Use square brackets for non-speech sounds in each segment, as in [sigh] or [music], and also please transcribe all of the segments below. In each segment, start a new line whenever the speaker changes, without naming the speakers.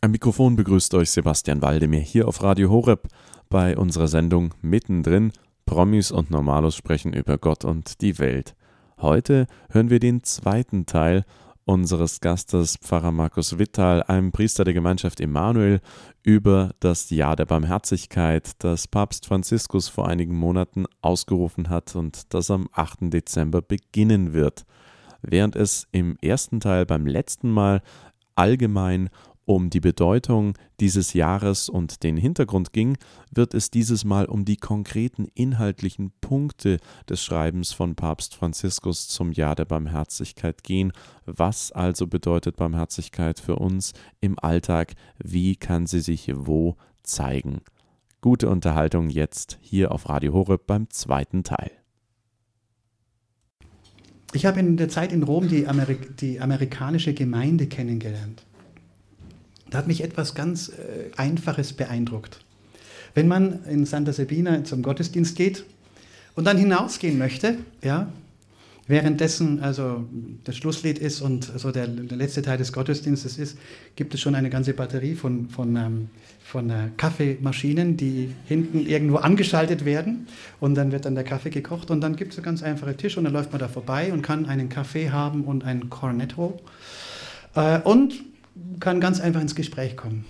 Am Mikrofon begrüßt euch Sebastian Waldemir hier auf Radio Horeb bei unserer Sendung Mittendrin. Promis und Normalos sprechen über Gott und die Welt. Heute hören wir den zweiten Teil unseres Gastes Pfarrer Markus Wittal, einem Priester der Gemeinschaft Emanuel, über das Jahr der Barmherzigkeit, das Papst Franziskus vor einigen Monaten ausgerufen hat und das am 8. Dezember beginnen wird. Während es im ersten Teil beim letzten Mal allgemein um die Bedeutung dieses Jahres und den Hintergrund ging, wird es dieses Mal um die konkreten inhaltlichen Punkte des Schreibens von Papst Franziskus zum Jahr der Barmherzigkeit gehen. Was also bedeutet Barmherzigkeit für uns im Alltag? Wie kann sie sich wo zeigen? Gute Unterhaltung jetzt hier auf Radio Horeb beim zweiten Teil.
Ich habe in der Zeit in Rom die, Amerik die amerikanische Gemeinde kennengelernt. Da hat mich etwas ganz äh, Einfaches beeindruckt. Wenn man in Santa Sabina zum Gottesdienst geht und dann hinausgehen möchte, ja, währenddessen also das Schlusslied ist und so der, der letzte Teil des Gottesdienstes ist, gibt es schon eine ganze Batterie von, von, ähm, von äh, Kaffeemaschinen, die hinten irgendwo angeschaltet werden und dann wird dann der Kaffee gekocht und dann gibt es einen ganz einfachen Tisch und dann läuft man da vorbei und kann einen Kaffee haben und ein Cornetto. Äh, und kann ganz einfach ins Gespräch kommen.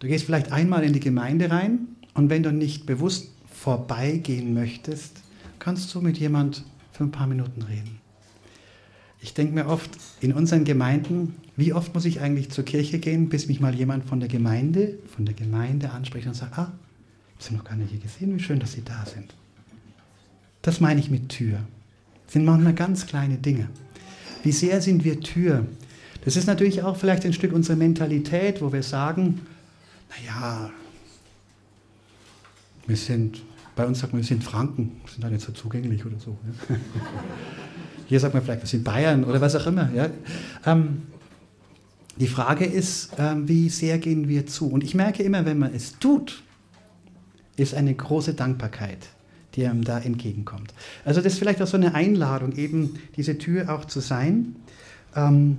Du gehst vielleicht einmal in die Gemeinde rein und wenn du nicht bewusst vorbeigehen möchtest, kannst du mit jemand für ein paar Minuten reden. Ich denke mir oft in unseren Gemeinden, wie oft muss ich eigentlich zur Kirche gehen, bis mich mal jemand von der Gemeinde, von der Gemeinde anspricht und sagt, ah, ich habe noch gar nicht hier gesehen, wie schön, dass Sie da sind. Das meine ich mit Tür. Das sind manchmal ganz kleine Dinge. Wie sehr sind wir Tür das ist natürlich auch vielleicht ein Stück unserer Mentalität, wo wir sagen, naja, wir sind, bei uns sagt man, wir sind Franken, wir sind da nicht so zugänglich oder so. Ja. [laughs] Hier sagt man vielleicht, wir sind Bayern oder was auch immer. Ja. Ähm, die Frage ist, ähm, wie sehr gehen wir zu? Und ich merke immer, wenn man es tut, ist eine große Dankbarkeit, die einem da entgegenkommt. Also das ist vielleicht auch so eine Einladung, eben diese Tür auch zu sein. Ähm,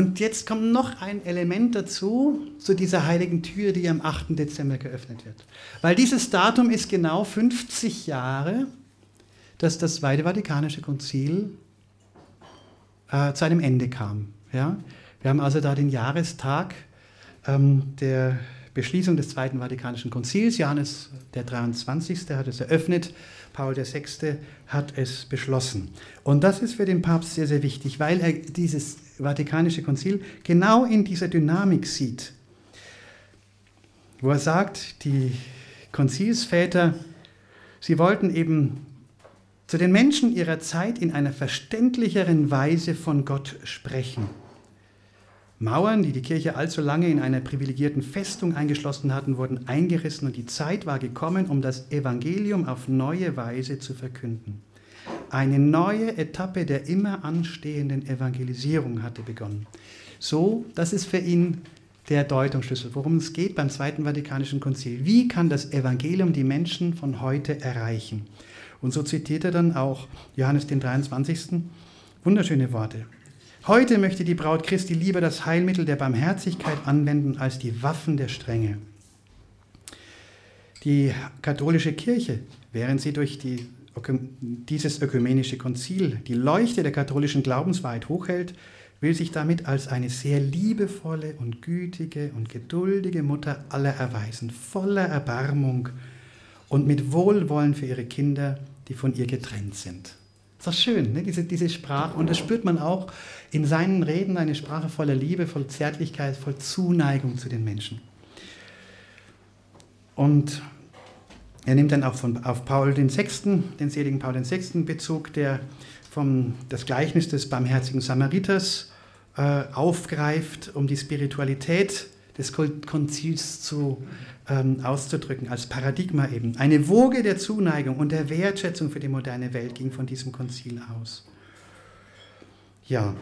und jetzt kommt noch ein Element dazu, zu dieser heiligen Tür, die am 8. Dezember geöffnet wird. Weil dieses Datum ist genau 50 Jahre, dass das Zweite Vatikanische Konzil äh, zu einem Ende kam. Ja? Wir haben also da den Jahrestag ähm, der Beschließung des Zweiten Vatikanischen Konzils. Johannes der 23. hat es eröffnet, Paul VI. hat es beschlossen. Und das ist für den Papst sehr, sehr wichtig, weil er dieses Vatikanische Konzil genau in dieser Dynamik sieht, wo er sagt, die Konzilsväter, sie wollten eben zu den Menschen ihrer Zeit in einer verständlicheren Weise von Gott sprechen. Mauern, die die Kirche allzu lange in einer privilegierten Festung eingeschlossen hatten, wurden eingerissen und die Zeit war gekommen, um das Evangelium auf neue Weise zu verkünden. Eine neue Etappe der immer anstehenden Evangelisierung hatte begonnen. So, das ist für ihn der Deutungsschlüssel, worum es geht beim Zweiten Vatikanischen Konzil. Wie kann das Evangelium die Menschen von heute erreichen? Und so zitiert er dann auch Johannes den 23. Wunderschöne Worte. Heute möchte die Braut Christi lieber das Heilmittel der Barmherzigkeit anwenden als die Waffen der Strenge. Die katholische Kirche, während sie durch die, dieses ökumenische Konzil die Leuchte der katholischen Glaubenswahrheit hochhält, will sich damit als eine sehr liebevolle und gütige und geduldige Mutter aller erweisen, voller Erbarmung und mit Wohlwollen für ihre Kinder, die von ihr getrennt sind. Ist doch schön, ne? diese, diese Sprache. Und das spürt man auch in seinen Reden, eine Sprache voller Liebe, voller Zärtlichkeit, voll Zuneigung zu den Menschen. Und er nimmt dann auch von, auf Paul VI., den seligen Paul VI. Bezug, der vom, das Gleichnis des barmherzigen Samariters äh, aufgreift, um die Spiritualität des Konzils zu ähm, auszudrücken, als Paradigma eben. Eine Woge der Zuneigung und der Wertschätzung für die moderne Welt ging von diesem Konzil aus. Ja,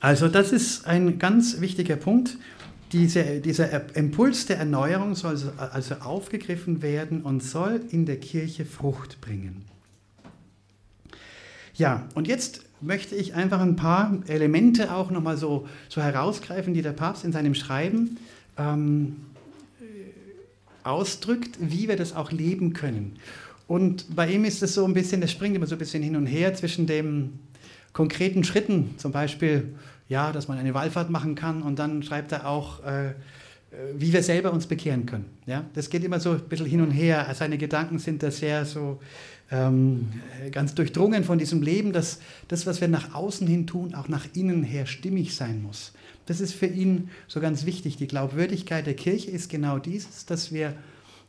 also das ist ein ganz wichtiger Punkt. Diese, dieser Impuls der Erneuerung soll also aufgegriffen werden und soll in der Kirche Frucht bringen. Ja, und jetzt möchte ich einfach ein paar Elemente auch nochmal so, so herausgreifen, die der Papst in seinem Schreiben ähm, ausdrückt, wie wir das auch leben können. Und bei ihm ist es so ein bisschen, das springt immer so ein bisschen hin und her zwischen den konkreten Schritten, zum Beispiel, ja, dass man eine Wallfahrt machen kann und dann schreibt er auch, äh, wie wir selber uns bekehren können. Ja? Das geht immer so ein bisschen hin und her. Seine Gedanken sind da sehr so ähm, ganz durchdrungen von diesem Leben, dass das, was wir nach außen hin tun, auch nach innen her stimmig sein muss. Das ist für ihn so ganz wichtig. Die Glaubwürdigkeit der Kirche ist genau dieses, dass wir,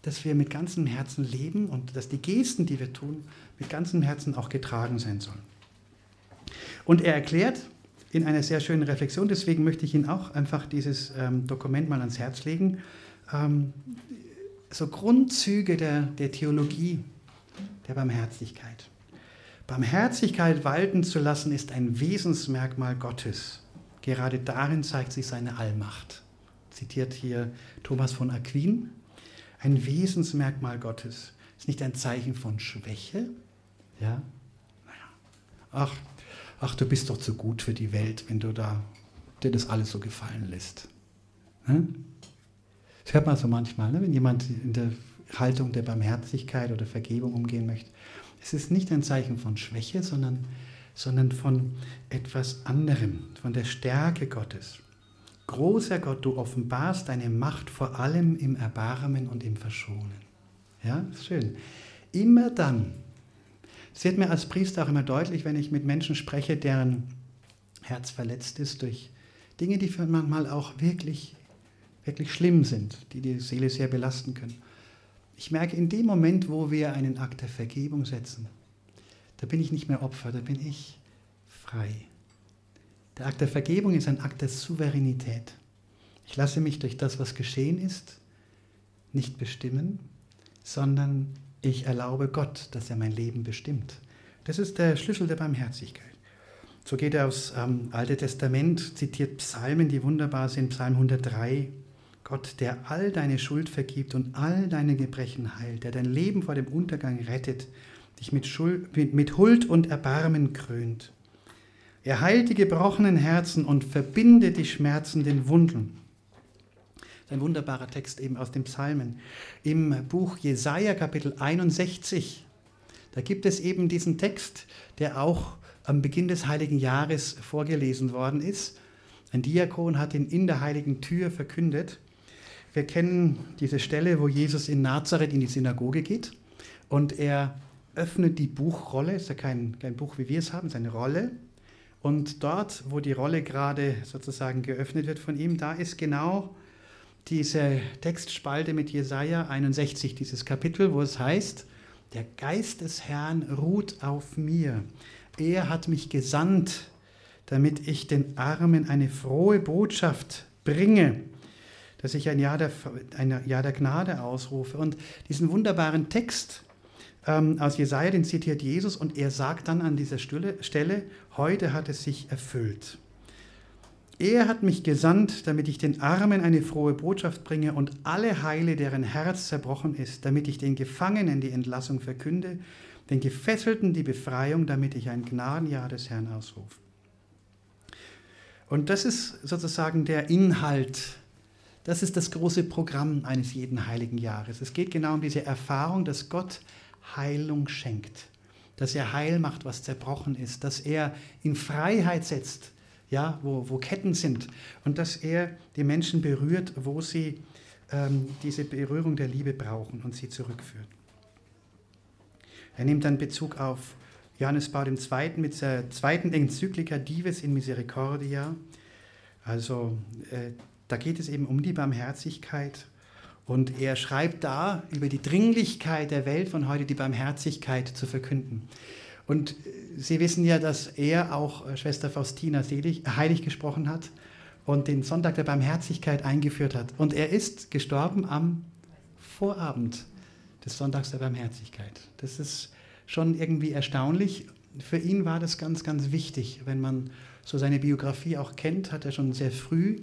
dass wir mit ganzem Herzen leben und dass die Gesten, die wir tun, mit ganzem Herzen auch getragen sein sollen. Und er erklärt in einer sehr schönen Reflexion, deswegen möchte ich Ihnen auch einfach dieses ähm, Dokument mal ans Herz legen, ähm, so Grundzüge der, der Theologie der Barmherzigkeit. Barmherzigkeit walten zu lassen ist ein Wesensmerkmal Gottes. Gerade darin zeigt sich seine Allmacht. Zitiert hier Thomas von Aquin. Ein Wesensmerkmal Gottes ist nicht ein Zeichen von Schwäche. Ja? Naja. Ach, ach, du bist doch zu gut für die Welt, wenn du da dir das alles so gefallen lässt. Hm? Das hört man so manchmal, ne? wenn jemand in der Haltung der Barmherzigkeit oder Vergebung umgehen möchte. Es ist nicht ein Zeichen von Schwäche, sondern sondern von etwas anderem, von der Stärke Gottes. Großer Gott, du offenbarst deine Macht vor allem im Erbarmen und im Verschonen. Ja, schön. Immer dann, es wird mir als Priester auch immer deutlich, wenn ich mit Menschen spreche, deren Herz verletzt ist durch Dinge, die manchmal auch wirklich, wirklich schlimm sind, die die Seele sehr belasten können. Ich merke, in dem Moment, wo wir einen Akt der Vergebung setzen, da bin ich nicht mehr Opfer, da bin ich frei. Der Akt der Vergebung ist ein Akt der Souveränität. Ich lasse mich durch das, was geschehen ist, nicht bestimmen, sondern ich erlaube Gott, dass er mein Leben bestimmt. Das ist der Schlüssel der Barmherzigkeit. So geht er aufs ähm, Alte Testament, zitiert Psalmen, die wunderbar sind. Psalm 103. Gott, der all deine Schuld vergibt und all deine Gebrechen heilt, der dein Leben vor dem Untergang rettet, dich mit, Schuld, mit, mit Huld und Erbarmen krönt. Er heilt die gebrochenen Herzen und verbindet die schmerzenden Wunden. Ein wunderbarer Text eben aus den Psalmen. Im Buch Jesaja, Kapitel 61, da gibt es eben diesen Text, der auch am Beginn des Heiligen Jahres vorgelesen worden ist. Ein Diakon hat ihn in der heiligen Tür verkündet. Wir kennen diese Stelle, wo Jesus in Nazareth in die Synagoge geht und er öffnet die Buchrolle, ist ja kein, kein Buch, wie wir es haben, es ist eine Rolle. Und dort, wo die Rolle gerade sozusagen geöffnet wird von ihm, da ist genau diese Textspalte mit Jesaja 61, dieses Kapitel, wo es heißt: Der Geist des Herrn ruht auf mir. Er hat mich gesandt, damit ich den Armen eine frohe Botschaft bringe, dass ich ein Jahr der, ein Jahr der Gnade ausrufe. Und diesen wunderbaren Text, ähm, aus Jesaja, den zitiert Jesus und er sagt dann an dieser Stelle, heute hat es sich erfüllt. Er hat mich gesandt, damit ich den Armen eine frohe Botschaft bringe und alle heile, deren Herz zerbrochen ist, damit ich den Gefangenen die Entlassung verkünde, den Gefesselten die Befreiung, damit ich ein Gnadenjahr des Herrn ausrufe. Und das ist sozusagen der Inhalt, das ist das große Programm eines jeden heiligen Jahres. Es geht genau um diese Erfahrung, dass Gott Heilung schenkt, dass er heil macht, was zerbrochen ist, dass er in Freiheit setzt, ja, wo, wo Ketten sind und dass er die Menschen berührt, wo sie ähm, diese Berührung der Liebe brauchen und sie zurückführt. Er nimmt dann Bezug auf Johannes Paul II. mit der zweiten Enzyklika Dives in Misericordia. Also äh, da geht es eben um die Barmherzigkeit und er schreibt da über die Dringlichkeit der Welt von heute, die Barmherzigkeit zu verkünden. Und Sie wissen ja, dass er auch äh, Schwester Faustina selig, heilig gesprochen hat und den Sonntag der Barmherzigkeit eingeführt hat. Und er ist gestorben am Vorabend des Sonntags der Barmherzigkeit. Das ist schon irgendwie erstaunlich. Für ihn war das ganz, ganz wichtig. Wenn man so seine Biografie auch kennt, hat er schon sehr früh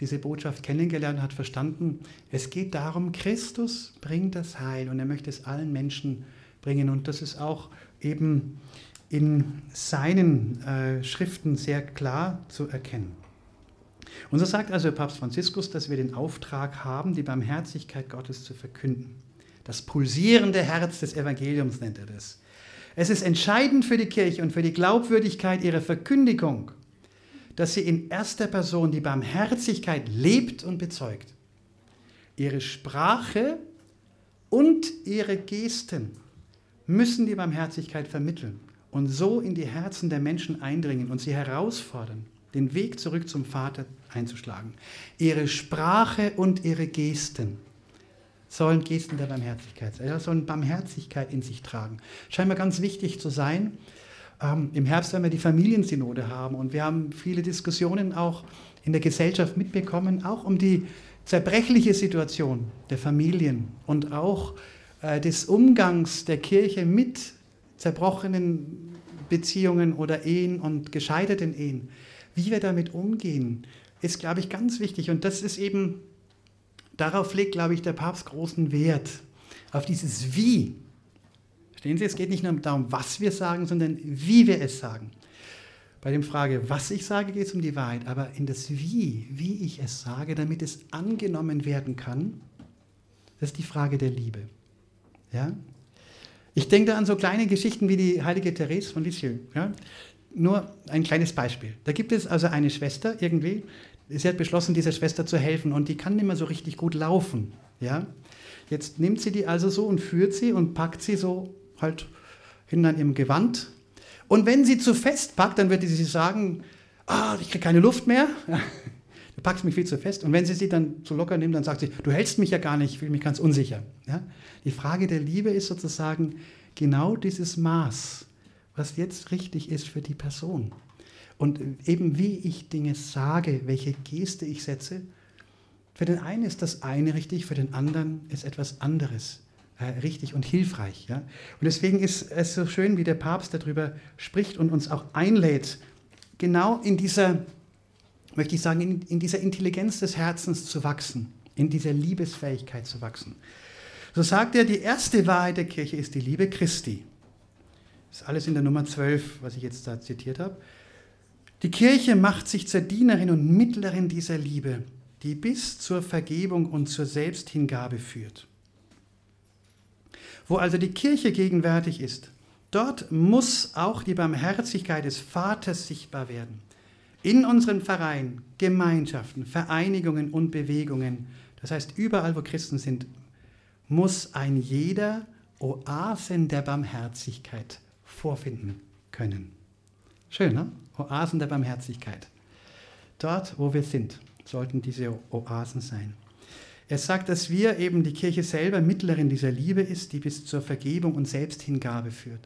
diese Botschaft kennengelernt hat, verstanden, es geht darum, Christus bringt das Heil und er möchte es allen Menschen bringen. Und das ist auch eben in seinen äh, Schriften sehr klar zu erkennen. Und so sagt also Papst Franziskus, dass wir den Auftrag haben, die Barmherzigkeit Gottes zu verkünden. Das pulsierende Herz des Evangeliums nennt er das. Es ist entscheidend für die Kirche und für die Glaubwürdigkeit ihrer Verkündigung, dass sie in erster Person die Barmherzigkeit lebt und bezeugt. Ihre Sprache und ihre Gesten müssen die Barmherzigkeit vermitteln und so in die Herzen der Menschen eindringen und sie herausfordern, den Weg zurück zum Vater einzuschlagen. Ihre Sprache und ihre Gesten sollen Gesten der Barmherzigkeit sein, sollen Barmherzigkeit in sich tragen. Scheint mir ganz wichtig zu sein. Ähm, Im Herbst werden wir die Familiensynode haben und wir haben viele Diskussionen auch in der Gesellschaft mitbekommen, auch um die zerbrechliche Situation der Familien und auch äh, des Umgangs der Kirche mit zerbrochenen Beziehungen oder Ehen und gescheiterten Ehen. Wie wir damit umgehen, ist, glaube ich, ganz wichtig. Und das ist eben, darauf legt, glaube ich, der Papst großen Wert. Auf dieses Wie. Verstehen Sie, es geht nicht nur darum, was wir sagen, sondern wie wir es sagen. Bei der Frage, was ich sage, geht es um die Wahrheit, aber in das Wie, wie ich es sage, damit es angenommen werden kann, das ist die Frage der Liebe. Ja? Ich denke da an so kleine Geschichten wie die heilige Therese von Lisieux. Ja? Nur ein kleines Beispiel. Da gibt es also eine Schwester irgendwie, sie hat beschlossen, dieser Schwester zu helfen und die kann nicht mehr so richtig gut laufen. Ja? Jetzt nimmt sie die also so und führt sie und packt sie so halt hin an ihrem Gewand. Und wenn sie zu fest packt, dann wird sie sagen, ah, ich kriege keine Luft mehr. [laughs] Du packst mich viel zu fest. Und wenn sie sie dann zu locker nimmt, dann sagt sie, du hältst mich ja gar nicht, ich fühle mich ganz unsicher. Ja? Die Frage der Liebe ist sozusagen genau dieses Maß, was jetzt richtig ist für die Person. Und eben wie ich Dinge sage, welche Geste ich setze, für den einen ist das eine richtig, für den anderen ist etwas anderes äh, richtig und hilfreich. Ja? Und deswegen ist es so schön, wie der Papst darüber spricht und uns auch einlädt, genau in dieser, möchte ich sagen, in, in dieser Intelligenz des Herzens zu wachsen, in dieser Liebesfähigkeit zu wachsen. So sagt er, die erste Wahrheit der Kirche ist die Liebe Christi. Das ist alles in der Nummer 12, was ich jetzt da zitiert habe. Die Kirche macht sich zur Dienerin und Mittlerin dieser Liebe, die bis zur Vergebung und zur Selbsthingabe führt. Wo also die Kirche gegenwärtig ist, dort muss auch die Barmherzigkeit des Vaters sichtbar werden. In unseren Vereinen, Gemeinschaften, Vereinigungen und Bewegungen, das heißt überall, wo Christen sind, muss ein jeder Oasen der Barmherzigkeit vorfinden können. Schön, ne? Oasen der Barmherzigkeit. Dort, wo wir sind, sollten diese Oasen sein. Er sagt, dass wir eben die Kirche selber Mittlerin dieser Liebe ist, die bis zur Vergebung und Selbsthingabe führt.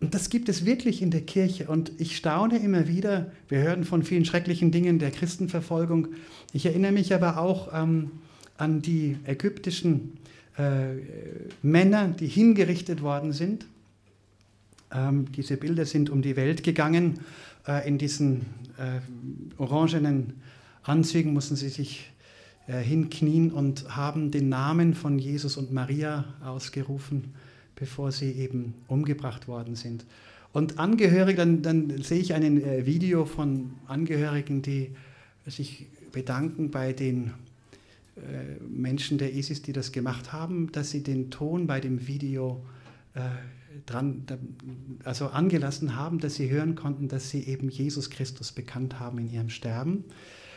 Und das gibt es wirklich in der Kirche. Und ich staune immer wieder, wir hören von vielen schrecklichen Dingen der Christenverfolgung. Ich erinnere mich aber auch ähm, an die ägyptischen äh, Männer, die hingerichtet worden sind. Ähm, diese Bilder sind um die Welt gegangen äh, in diesen äh, orangenen Anzügen mussten sie sich äh, hinknien und haben den Namen von Jesus und Maria ausgerufen, bevor sie eben umgebracht worden sind. Und Angehörige, dann, dann sehe ich ein äh, Video von Angehörigen, die sich bedanken bei den äh, Menschen der ISIS, die das gemacht haben, dass sie den Ton bei dem Video äh, dran, also angelassen haben, dass sie hören konnten, dass sie eben Jesus Christus bekannt haben in ihrem Sterben.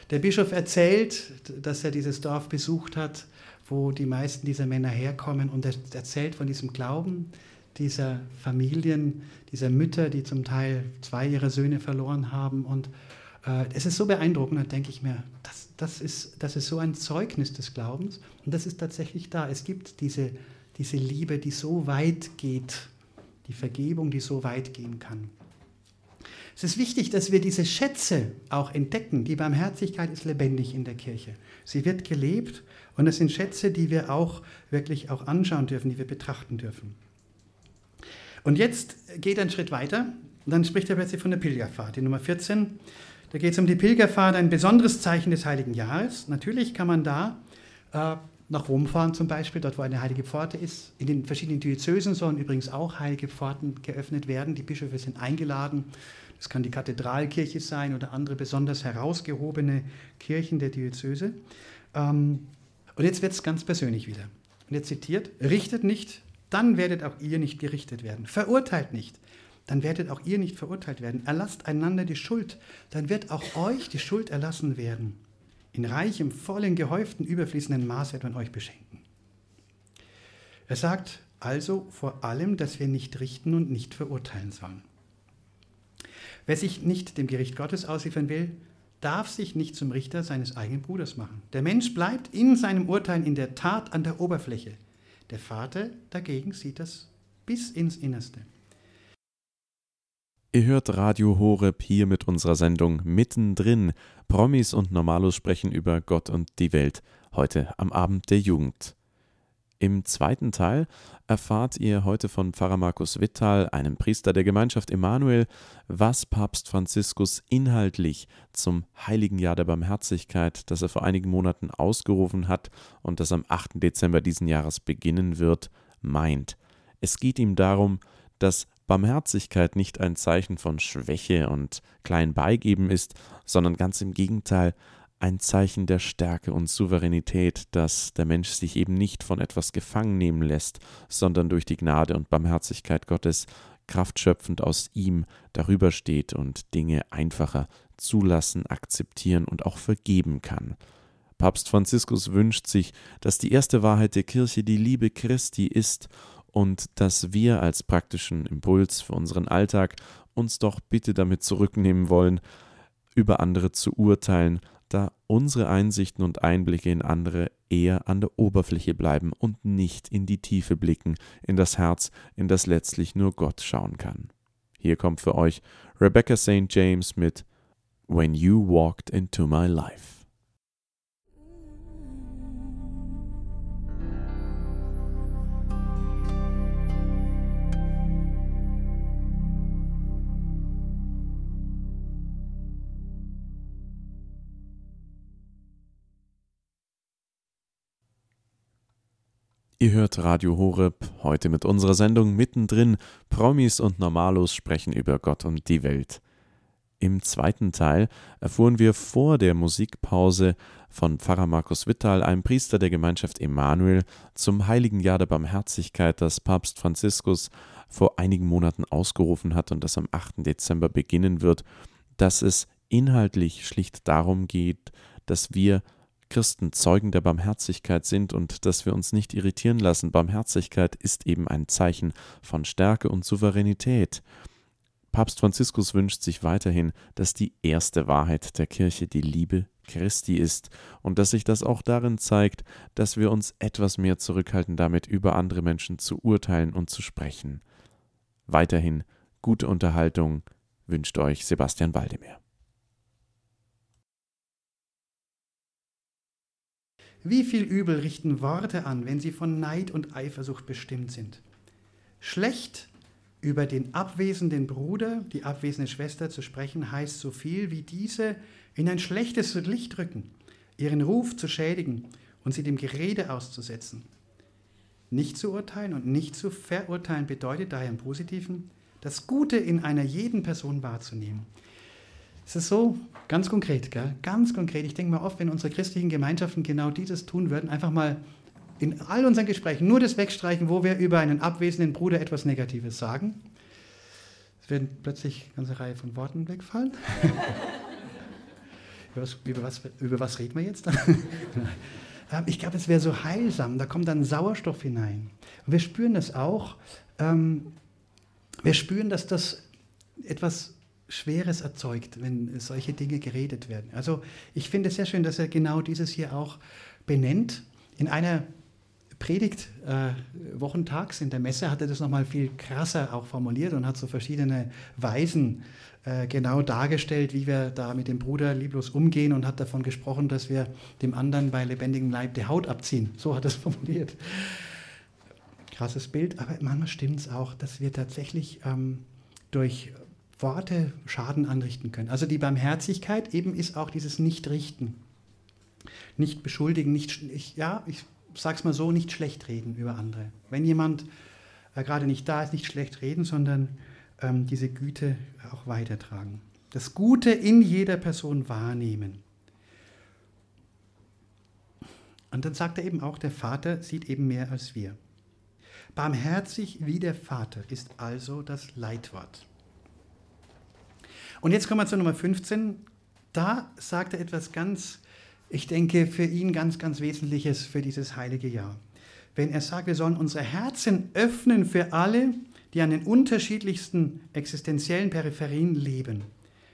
Der Bischof erzählt, dass er dieses Dorf besucht hat, wo die meisten dieser Männer herkommen und er erzählt von diesem Glauben dieser Familien, dieser Mütter, die zum Teil zwei ihrer Söhne verloren haben. Und äh, es ist so beeindruckend, da denke ich mir, das, das, ist, das ist so ein Zeugnis des Glaubens und das ist tatsächlich da. Es gibt diese, diese Liebe, die so weit geht, die Vergebung, die so weit gehen kann. Es ist wichtig, dass wir diese Schätze auch entdecken. Die Barmherzigkeit ist lebendig in der Kirche. Sie wird gelebt und es sind Schätze, die wir auch wirklich auch anschauen dürfen, die wir betrachten dürfen. Und jetzt geht ein Schritt weiter und dann spricht er plötzlich von der Pilgerfahrt, die Nummer 14. Da geht es um die Pilgerfahrt, ein besonderes Zeichen des heiligen Jahres. Natürlich kann man da äh, nach Rom fahren zum Beispiel, dort wo eine heilige Pforte ist. In den verschiedenen Diözesen sollen übrigens auch heilige Pforten geöffnet werden. Die Bischöfe sind eingeladen. Das kann die Kathedralkirche sein oder andere besonders herausgehobene Kirchen der Diözese. Ähm, und jetzt wird es ganz persönlich wieder. Und er zitiert, richtet nicht, dann werdet auch ihr nicht gerichtet werden. Verurteilt nicht, dann werdet auch ihr nicht verurteilt werden. Erlasst einander die Schuld, dann wird auch euch die Schuld erlassen werden. In reichem, vollen, gehäuften, überfließenden Maß wird man euch beschenken. Er sagt also vor allem, dass wir nicht richten und nicht verurteilen sollen. Wer sich nicht dem Gericht Gottes ausliefern will, darf sich nicht zum Richter seines eigenen Bruders machen. Der Mensch bleibt in seinem Urteil in der Tat an der Oberfläche. Der Vater dagegen sieht das bis ins Innerste.
Ihr hört Radio Horeb hier mit unserer Sendung Mittendrin. Promis und Normalos sprechen über Gott und die Welt. Heute am Abend der Jugend. Im zweiten Teil erfahrt ihr heute von Pfarrer Markus Wittal, einem Priester der Gemeinschaft Emanuel, was Papst Franziskus inhaltlich zum Heiligen Jahr der Barmherzigkeit, das er vor einigen Monaten ausgerufen hat und das am 8. Dezember diesen Jahres beginnen wird, meint. Es geht ihm darum, dass Barmherzigkeit nicht ein Zeichen von Schwäche und klein beigeben ist, sondern ganz im Gegenteil ein Zeichen der Stärke und Souveränität, dass der Mensch sich eben nicht von etwas gefangen nehmen lässt, sondern durch die Gnade und Barmherzigkeit Gottes kraftschöpfend aus ihm darüber steht und Dinge einfacher zulassen, akzeptieren und auch vergeben kann. Papst Franziskus wünscht sich, dass die erste Wahrheit der Kirche die Liebe Christi ist und dass wir als praktischen Impuls für unseren Alltag uns doch bitte damit zurücknehmen wollen, über andere zu urteilen, da unsere Einsichten und Einblicke in andere eher an der Oberfläche bleiben und nicht in die Tiefe blicken, in das Herz, in das letztlich nur Gott schauen kann. Hier kommt für euch Rebecca St. James mit When You Walked into My Life. Ihr hört Radio Horeb, heute mit unserer Sendung mittendrin. Promis und Normalos sprechen über Gott und die Welt. Im zweiten Teil erfuhren wir vor der Musikpause von Pfarrer Markus Wittal, einem Priester der Gemeinschaft Emanuel, zum Heiligen Jahr der Barmherzigkeit, das Papst Franziskus vor einigen Monaten ausgerufen hat und das am 8. Dezember beginnen wird, dass es inhaltlich schlicht darum geht, dass wir Christen Zeugen der Barmherzigkeit sind und dass wir uns nicht irritieren lassen. Barmherzigkeit ist eben ein Zeichen von Stärke und Souveränität. Papst Franziskus wünscht sich weiterhin, dass die erste Wahrheit der Kirche die Liebe Christi ist und dass sich das auch darin zeigt, dass wir uns etwas mehr zurückhalten damit, über andere Menschen zu urteilen und zu sprechen. Weiterhin gute Unterhaltung wünscht euch Sebastian Waldemir.
Wie viel Übel richten Worte an, wenn sie von Neid und Eifersucht bestimmt sind? Schlecht über den abwesenden Bruder, die abwesende Schwester zu sprechen, heißt so viel wie diese in ein schlechtes Licht rücken, ihren Ruf zu schädigen und sie dem Gerede auszusetzen. Nicht zu urteilen und nicht zu verurteilen bedeutet daher im Positiven, das Gute in einer jeden Person wahrzunehmen. Es ist so ganz konkret, gell? ganz konkret. Ich denke mal oft, wenn unsere christlichen Gemeinschaften genau dieses tun würden, einfach mal in all unseren Gesprächen nur das wegstreichen, wo wir über einen abwesenden Bruder etwas Negatives sagen. Es werden plötzlich eine ganze Reihe von Worten wegfallen. [laughs] über, was, über, was, über, was, reden wir jetzt? [laughs] Ähm, ich glaube, es wäre so heilsam. Da kommt dann Sauerstoff hinein. Und wir spüren das auch. Ähm, wir spüren, dass das etwas Schweres erzeugt, wenn solche Dinge geredet werden. Also ich finde es sehr schön, dass er genau dieses hier auch benennt. In einer Predigt äh, wochentags in der Messe hat er das nochmal viel krasser auch formuliert und hat so verschiedene Weisen äh, genau dargestellt, wie wir da mit dem Bruder lieblos umgehen und hat davon gesprochen, dass wir dem anderen bei lebendigem Leib die Haut abziehen. So hat er es [laughs] formuliert. Krasses Bild, aber manchmal stimmt es auch, dass wir tatsächlich ähm, durch Worte Schaden anrichten können. Also die Barmherzigkeit eben ist auch dieses Nicht-Richten. Nicht beschuldigen, nicht, ich, ja, ich sag's mal so, nicht schlecht reden über andere. Wenn jemand äh, gerade nicht da ist, nicht schlecht reden, sondern ähm, diese Güte auch weitertragen. Das Gute in jeder Person wahrnehmen. Und dann sagt er eben auch, der Vater sieht eben mehr als wir. Barmherzig wie der Vater ist also das Leitwort. Und jetzt kommen wir zu Nummer 15. Da sagt er etwas ganz, ich denke, für ihn ganz, ganz Wesentliches für dieses heilige Jahr. Wenn er sagt, wir sollen unsere Herzen öffnen für alle, die an den unterschiedlichsten existenziellen Peripherien leben,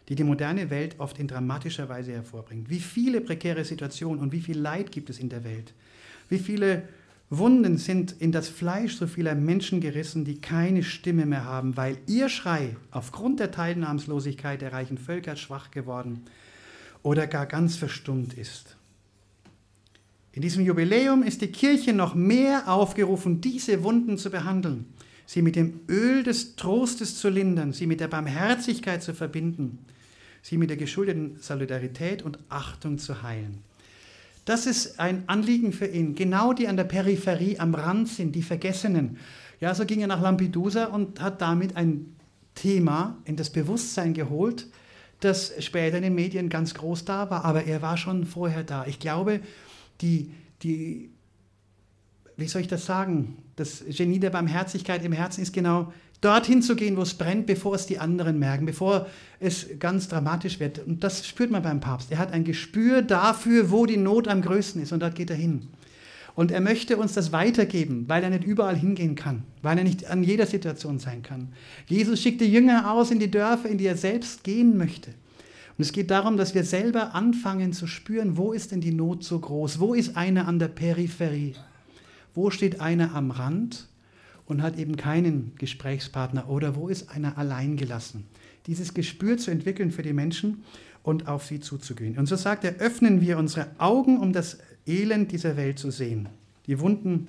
die die moderne Welt oft in dramatischer Weise hervorbringt. Wie viele prekäre Situationen und wie viel Leid gibt es in der Welt? Wie viele Wunden sind in das Fleisch so vieler Menschen gerissen, die keine Stimme mehr haben, weil ihr Schrei aufgrund der Teilnahmslosigkeit der reichen Völker schwach geworden oder gar ganz verstummt ist. In diesem Jubiläum ist die Kirche noch mehr aufgerufen, diese Wunden zu behandeln, sie mit dem Öl des Trostes zu lindern, sie mit der Barmherzigkeit zu verbinden, sie mit der geschuldeten Solidarität und Achtung zu heilen. Das ist ein Anliegen für ihn. Genau die an der Peripherie am Rand sind, die Vergessenen. Ja, so ging er nach Lampedusa und hat damit ein Thema in das Bewusstsein geholt, das später in den Medien ganz groß da war. Aber er war schon vorher da. Ich glaube, die, die wie soll ich das sagen? Das Genie der Barmherzigkeit im Herzen ist genau dorthin zu gehen, wo es brennt, bevor es die anderen merken, bevor es ganz dramatisch wird. Und das spürt man beim Papst. Er hat ein Gespür dafür, wo die Not am größten ist und dort geht er hin. Und er möchte uns das weitergeben, weil er nicht überall hingehen kann, weil er nicht an jeder Situation sein kann. Jesus schickte Jünger aus in die Dörfer, in die er selbst gehen möchte. Und es geht darum, dass wir selber anfangen zu spüren, wo ist denn die Not so groß? Wo ist einer an der Peripherie? Wo steht einer am Rand? Und hat eben keinen Gesprächspartner oder wo ist einer allein gelassen. Dieses Gespür zu entwickeln für die Menschen und auf sie zuzugehen. Und so sagt er, öffnen wir unsere Augen, um das Elend dieser Welt zu sehen. Die Wunden,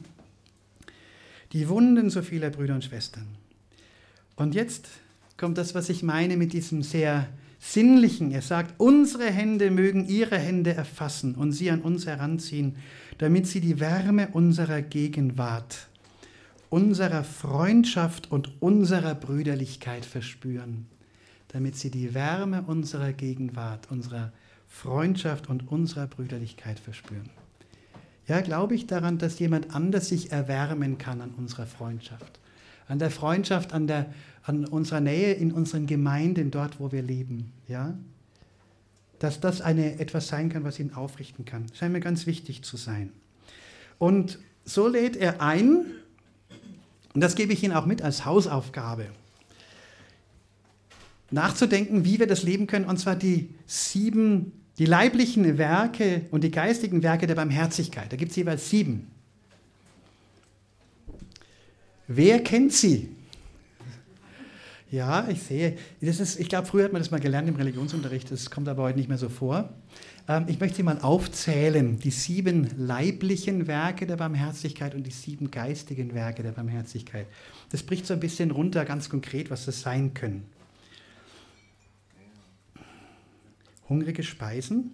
die Wunden so vieler Brüder und Schwestern. Und jetzt kommt das, was ich meine mit diesem sehr sinnlichen. Er sagt, unsere Hände mögen ihre Hände erfassen und sie an uns heranziehen, damit sie die Wärme unserer Gegenwart unserer Freundschaft und unserer Brüderlichkeit verspüren, damit sie die Wärme unserer Gegenwart, unserer Freundschaft und unserer Brüderlichkeit verspüren. Ja, glaube ich daran, dass jemand anders sich erwärmen kann an unserer Freundschaft, an der Freundschaft, an, der, an unserer Nähe in unseren Gemeinden, dort, wo wir leben. Ja? Dass das eine, etwas sein kann, was ihn aufrichten kann. Scheint mir ganz wichtig zu sein. Und so lädt er ein, und das gebe ich Ihnen auch mit als Hausaufgabe. Nachzudenken, wie wir das leben können, und zwar die sieben, die leiblichen Werke und die geistigen Werke der Barmherzigkeit. Da gibt es jeweils sieben. Wer kennt sie? Ja, ich sehe. Das ist, ich glaube, früher hat man das mal gelernt im Religionsunterricht, das kommt aber heute nicht mehr so vor. Ähm, ich möchte sie mal aufzählen, die sieben leiblichen Werke der Barmherzigkeit und die sieben geistigen Werke der Barmherzigkeit. Das bricht so ein bisschen runter, ganz konkret, was das sein können. Hungrige Speisen,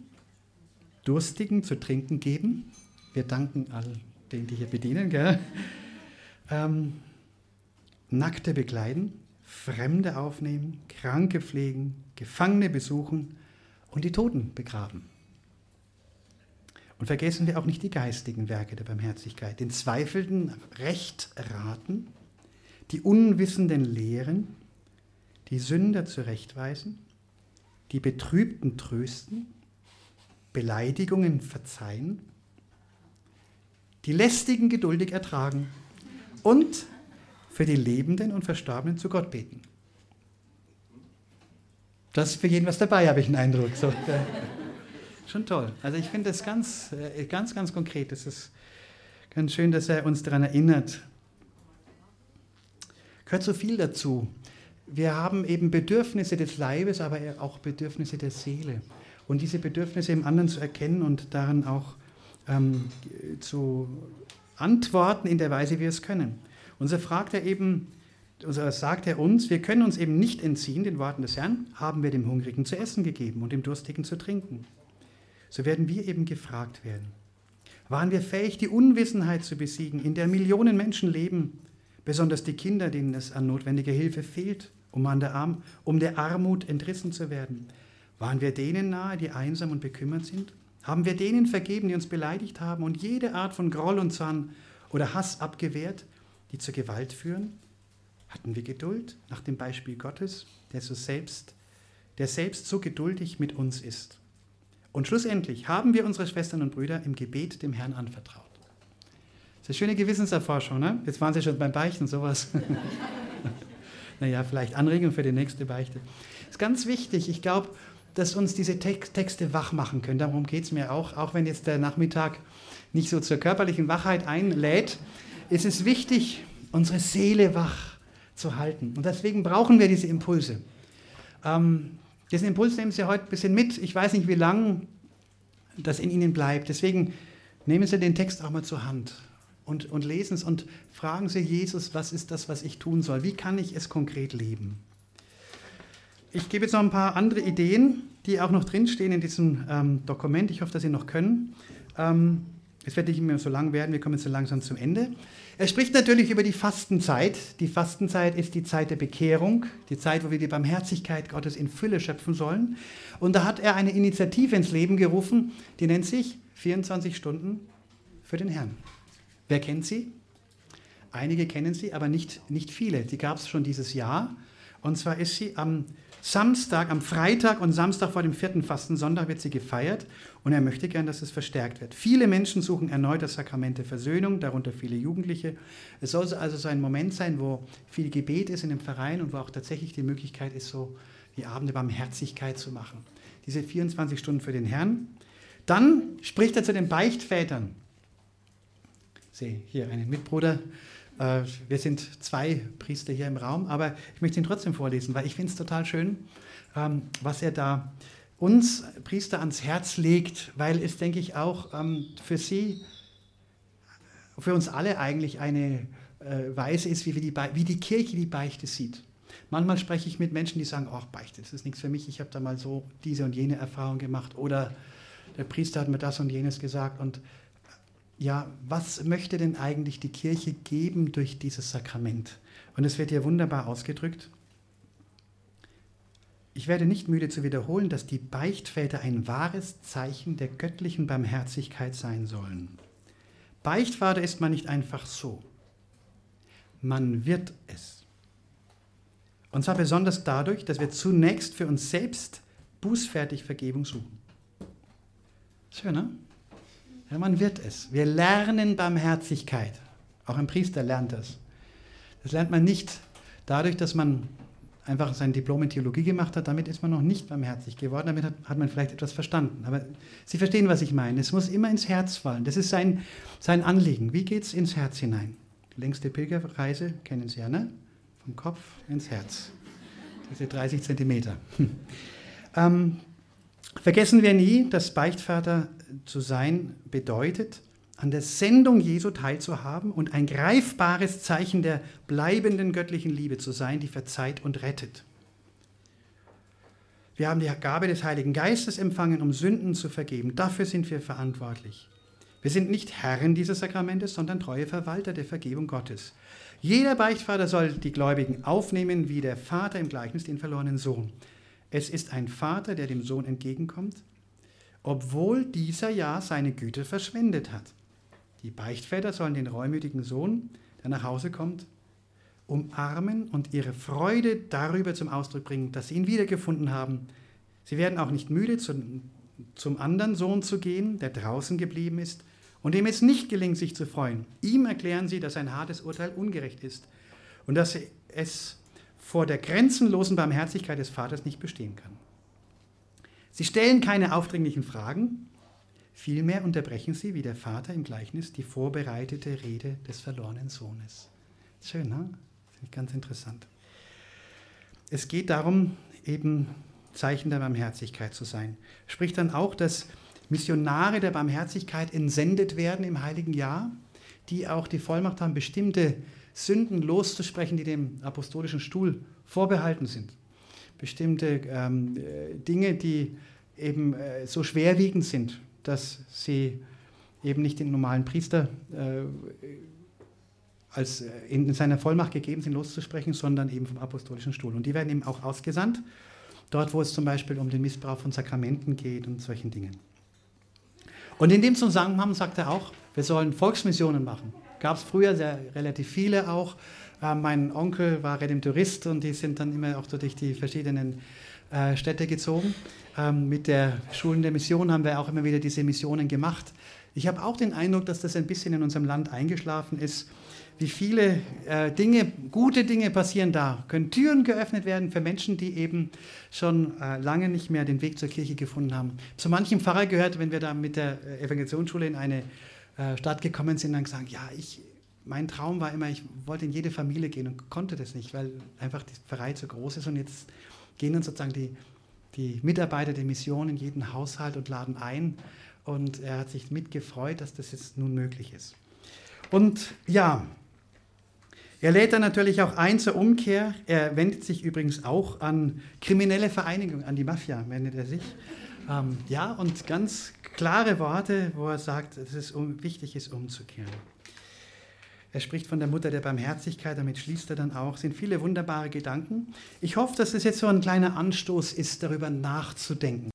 Durstigen zu trinken geben. Wir danken all denen, die hier bedienen. Gell? Ähm, Nackte bekleiden, Fremde aufnehmen, Kranke pflegen, Gefangene besuchen und die Toten begraben. Und vergessen wir auch nicht die geistigen Werke der Barmherzigkeit, den Zweifelnden Recht raten, die Unwissenden lehren, die Sünder zurechtweisen, die Betrübten trösten, Beleidigungen verzeihen, die Lästigen geduldig ertragen und für die Lebenden und Verstorbenen zu Gott beten. Das ist für jeden was dabei, habe ich den Eindruck. So, Schon toll. Also ich finde das ganz, äh, ganz, ganz konkret. Es ist ganz schön, dass er uns daran erinnert. Gehört so viel dazu. Wir haben eben Bedürfnisse des Leibes, aber auch Bedürfnisse der Seele. Und diese Bedürfnisse im anderen zu erkennen und daran auch ähm, zu antworten in der Weise, wie wir es können. Und so fragt er eben, also sagt er uns, wir können uns eben nicht entziehen den Worten des Herrn, haben wir dem Hungrigen zu essen gegeben und dem Durstigen zu trinken so werden wir eben gefragt werden. Waren wir fähig, die Unwissenheit zu besiegen, in der Millionen Menschen leben, besonders die Kinder, denen es an notwendiger Hilfe fehlt, um, an der, Arm, um der Armut entrissen zu werden? Waren wir denen nahe, die einsam und bekümmert sind? Haben wir denen vergeben, die uns beleidigt haben und jede Art von Groll und Zorn oder Hass abgewehrt, die zur Gewalt führen? Hatten wir Geduld nach dem Beispiel Gottes, der, so selbst, der selbst so geduldig mit uns ist? Und schlussendlich haben wir unsere Schwestern und Brüder im Gebet dem Herrn anvertraut. Das ist eine schöne Gewissenserforschung, ne? Jetzt waren Sie schon beim Beichten, sowas. [laughs] naja, vielleicht Anregung für die nächste Beichte. Das ist ganz wichtig. Ich glaube, dass uns diese Texte wach machen können. Darum geht es mir auch. Auch wenn jetzt der Nachmittag nicht so zur körperlichen Wachheit einlädt, ist es wichtig, unsere Seele wach zu halten. Und deswegen brauchen wir diese Impulse. Ähm, diesen Impuls nehmen Sie heute ein bisschen mit. Ich weiß nicht, wie lange das in Ihnen bleibt. Deswegen nehmen Sie den Text auch mal zur Hand und, und lesen es und fragen Sie Jesus, was ist das, was ich tun soll? Wie kann ich es konkret leben? Ich gebe jetzt noch ein paar andere Ideen, die auch noch drinstehen in diesem ähm, Dokument. Ich hoffe, dass Sie noch können. Ähm, es wird nicht mehr so lang werden, wir kommen jetzt so langsam zum Ende. Er spricht natürlich über die Fastenzeit. Die Fastenzeit ist die Zeit der Bekehrung, die Zeit, wo wir die Barmherzigkeit Gottes in Fülle schöpfen sollen. Und da hat er eine Initiative ins Leben gerufen, die nennt sich 24 Stunden für den Herrn. Wer kennt sie? Einige kennen sie, aber nicht, nicht viele. Die gab es schon dieses Jahr. Und zwar ist sie am Samstag, am Freitag und Samstag vor dem vierten Fastensonntag wird sie gefeiert und er möchte gern, dass es verstärkt wird. Viele Menschen suchen erneut das Sakrament der Versöhnung, darunter viele Jugendliche. Es soll also so ein Moment sein, wo viel Gebet ist in dem Verein und wo auch tatsächlich die Möglichkeit ist, so die Abende Barmherzigkeit zu machen. Diese 24 Stunden für den Herrn. Dann spricht er zu den Beichtvätern. Ich sehe hier einen Mitbruder, wir sind zwei Priester hier im Raum, aber ich möchte ihn trotzdem vorlesen, weil ich finde es total schön, ähm, was er da uns Priester ans Herz legt, weil es, denke ich, auch ähm, für Sie, für uns alle eigentlich eine äh, Weise ist, wie, die, wie die Kirche die Beichte sieht. Manchmal spreche ich mit Menschen, die sagen, ach, Beichte, das ist nichts für mich, ich habe da mal so diese und jene Erfahrung gemacht oder der Priester hat mir das und jenes gesagt und ja, was möchte denn eigentlich die Kirche geben durch dieses Sakrament? Und es wird hier wunderbar ausgedrückt. Ich werde nicht müde zu wiederholen, dass die Beichtväter ein wahres Zeichen der göttlichen Barmherzigkeit sein sollen. Beichtvater ist man nicht einfach so. Man wird es. Und zwar besonders dadurch, dass wir zunächst für uns selbst bußfertig Vergebung suchen. Schön, ne? Ja, man wird es. Wir lernen Barmherzigkeit. Auch ein Priester lernt das. Das lernt man nicht dadurch, dass man einfach sein Diplom in Theologie gemacht hat. Damit ist man noch nicht barmherzig geworden. Damit hat, hat man vielleicht etwas verstanden. Aber Sie verstehen, was ich meine. Es muss immer ins Herz fallen. Das ist sein, sein Anliegen. Wie geht es ins Herz hinein? Die längste Pilgerreise kennen Sie ja, ne? Vom Kopf ins Herz. Diese 30 Zentimeter. [laughs] ähm, vergessen wir nie, dass Beichtvater zu sein bedeutet, an der Sendung Jesu teilzuhaben und ein greifbares Zeichen der bleibenden göttlichen Liebe zu sein, die verzeiht und rettet. Wir haben die Gabe des Heiligen Geistes empfangen, um Sünden zu vergeben. Dafür sind wir verantwortlich. Wir sind nicht Herren dieses Sakramentes, sondern treue Verwalter der Vergebung Gottes. Jeder Beichtvater soll die Gläubigen aufnehmen, wie der Vater im Gleichnis den verlorenen Sohn. Es ist ein Vater, der dem Sohn entgegenkommt obwohl dieser ja seine Güte verschwendet hat. Die Beichtväter sollen den reumütigen Sohn, der nach Hause kommt, umarmen und ihre Freude darüber zum Ausdruck bringen, dass sie ihn wiedergefunden haben. Sie werden auch nicht müde, zum, zum anderen Sohn zu gehen, der draußen geblieben ist und dem es nicht gelingt, sich zu freuen. Ihm erklären sie, dass ein hartes Urteil ungerecht ist und dass es vor der grenzenlosen Barmherzigkeit des Vaters nicht bestehen kann. Sie stellen keine aufdringlichen Fragen, vielmehr unterbrechen sie, wie der Vater im Gleichnis, die vorbereitete Rede des verlorenen Sohnes. Schön, ne? Finde ich ganz interessant. Es geht darum, eben Zeichen der Barmherzigkeit zu sein. Spricht dann auch, dass Missionare der Barmherzigkeit entsendet werden im Heiligen Jahr, die auch die Vollmacht haben, bestimmte Sünden loszusprechen, die dem apostolischen Stuhl vorbehalten sind bestimmte ähm, Dinge, die eben äh, so schwerwiegend sind, dass sie eben nicht den normalen Priester äh, als äh, in seiner Vollmacht gegeben sind, loszusprechen, sondern eben vom apostolischen Stuhl. Und die werden eben auch ausgesandt, dort wo es zum Beispiel um den Missbrauch von Sakramenten geht und solchen Dingen. Und in dem Zusammenhang sagt er auch, wir sollen Volksmissionen machen. Gab es früher sehr, relativ viele auch. Äh, mein Onkel war Redemptorist und die sind dann immer auch durch die verschiedenen äh, Städte gezogen. Ähm, mit der Schulen der Mission haben wir auch immer wieder diese Missionen gemacht. Ich habe auch den Eindruck, dass das ein bisschen in unserem Land eingeschlafen ist wie viele äh, Dinge, gute Dinge passieren da. Können Türen geöffnet werden für Menschen, die eben schon äh, lange nicht mehr den Weg zur Kirche gefunden haben. Zu manchem Pfarrer gehört, wenn wir da mit der äh, Evangelisationsschule in eine äh, Stadt gekommen sind, dann gesagt, ja, ich, mein Traum war immer, ich wollte in jede Familie gehen und konnte das nicht, weil einfach die Pfarrei zu groß ist und jetzt gehen dann sozusagen die, die Mitarbeiter der Mission in jeden Haushalt und laden ein und er hat sich mitgefreut, dass das jetzt nun möglich ist. Und ja, er lädt dann natürlich auch ein zur Umkehr. Er wendet sich übrigens auch an kriminelle Vereinigungen, an die Mafia wendet er sich. Ähm, ja, und ganz klare Worte, wo er sagt, dass es um, wichtig ist, umzukehren. Er spricht von der Mutter der Barmherzigkeit, damit schließt er dann auch. Sind viele wunderbare Gedanken. Ich hoffe, dass es jetzt so ein kleiner Anstoß ist, darüber nachzudenken.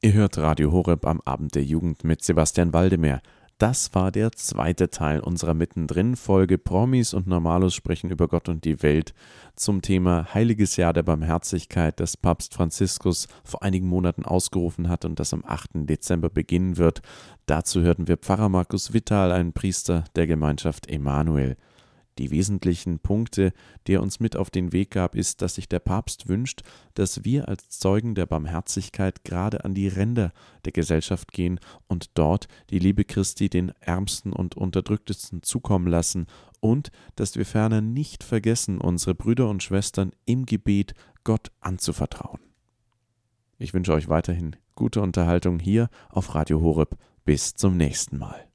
Ihr hört Radio Horeb am Abend der Jugend mit Sebastian Waldemar. Das war der zweite Teil unserer Mittendrin-Folge. Promis und Normalos sprechen über Gott und die Welt zum Thema Heiliges Jahr der Barmherzigkeit, das Papst Franziskus vor einigen Monaten ausgerufen hat und das am 8. Dezember beginnen wird. Dazu hörten wir Pfarrer Markus Vittal, einen Priester der Gemeinschaft Emanuel. Die wesentlichen Punkte, die er uns mit auf den Weg gab, ist, dass sich der Papst wünscht, dass wir als Zeugen der Barmherzigkeit gerade an die Ränder der Gesellschaft gehen und dort die Liebe Christi den Ärmsten und Unterdrücktesten zukommen lassen und dass wir ferner nicht vergessen, unsere Brüder und Schwestern im Gebet Gott anzuvertrauen. Ich wünsche euch weiterhin gute Unterhaltung hier auf Radio Horeb. Bis zum nächsten Mal.